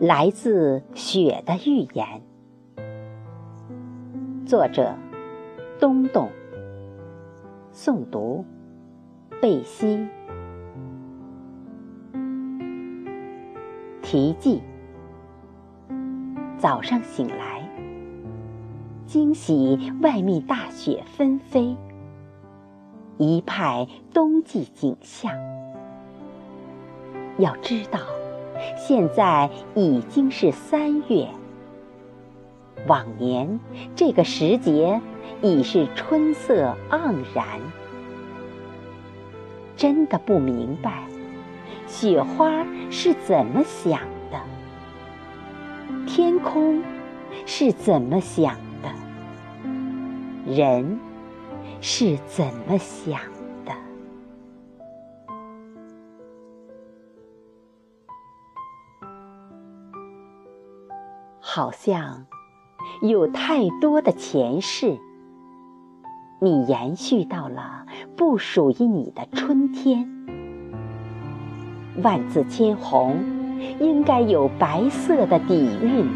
来自雪的预言，作者东东，诵读贝西。题记：早上醒来，惊喜外面大雪纷飞，一派冬季景象。要知道。现在已经是三月，往年这个时节已是春色盎然。真的不明白，雪花是怎么想的，天空是怎么想的，人是怎么想。好像有太多的前世，你延续到了不属于你的春天。万紫千红应该有白色的底蕴，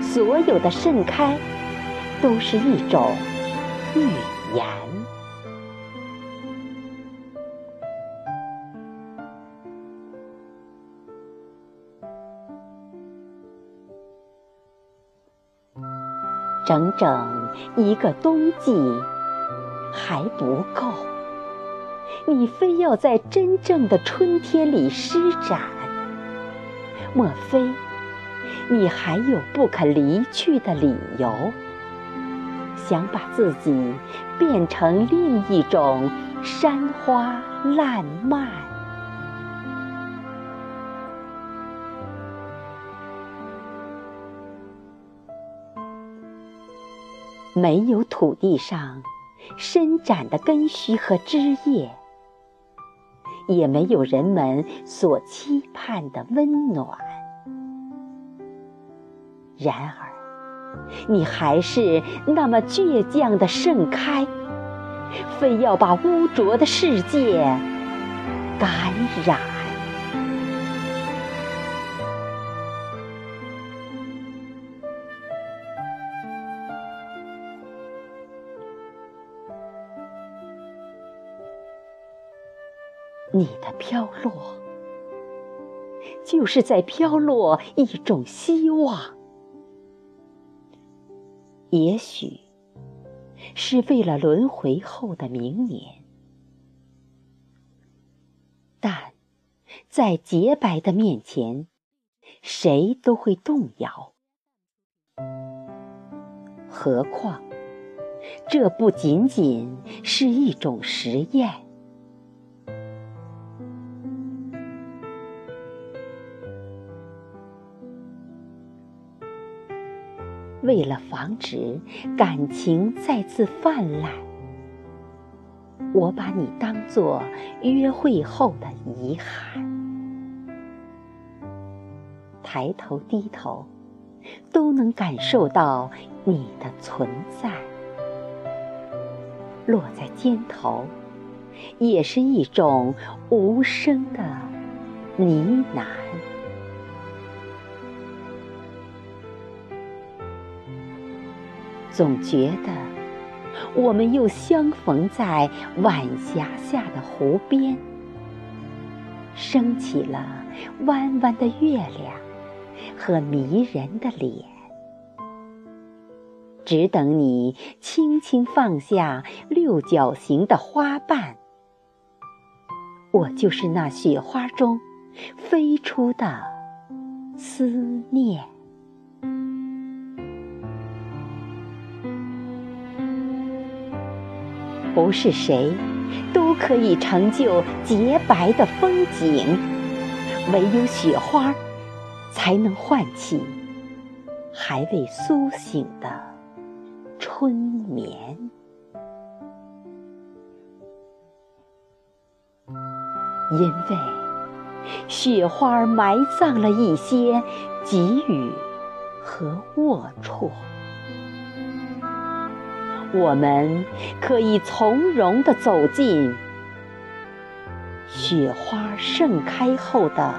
所有的盛开都是一种预言。整整一个冬季还不够，你非要在真正的春天里施展。莫非你还有不肯离去的理由？想把自己变成另一种山花烂漫？没有土地上伸展的根须和枝叶，也没有人们所期盼的温暖。然而，你还是那么倔强的盛开，非要把污浊的世界感染。你的飘落，就是在飘落一种希望。也许是为了轮回后的明年，但在洁白的面前，谁都会动摇。何况，这不仅仅是一种实验。为了防止感情再次泛滥，我把你当作约会后的遗憾。抬头低头，都能感受到你的存在；落在肩头，也是一种无声的呢喃。总觉得，我们又相逢在晚霞下的湖边，升起了弯弯的月亮和迷人的脸，只等你轻轻放下六角形的花瓣，我就是那雪花中飞出的思念。不是谁都可以成就洁白的风景，唯有雪花才能唤起还未苏醒的春眠。因为雪花埋葬了一些给予和龌龊。我们可以从容地走进雪花盛开后的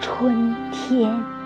春天。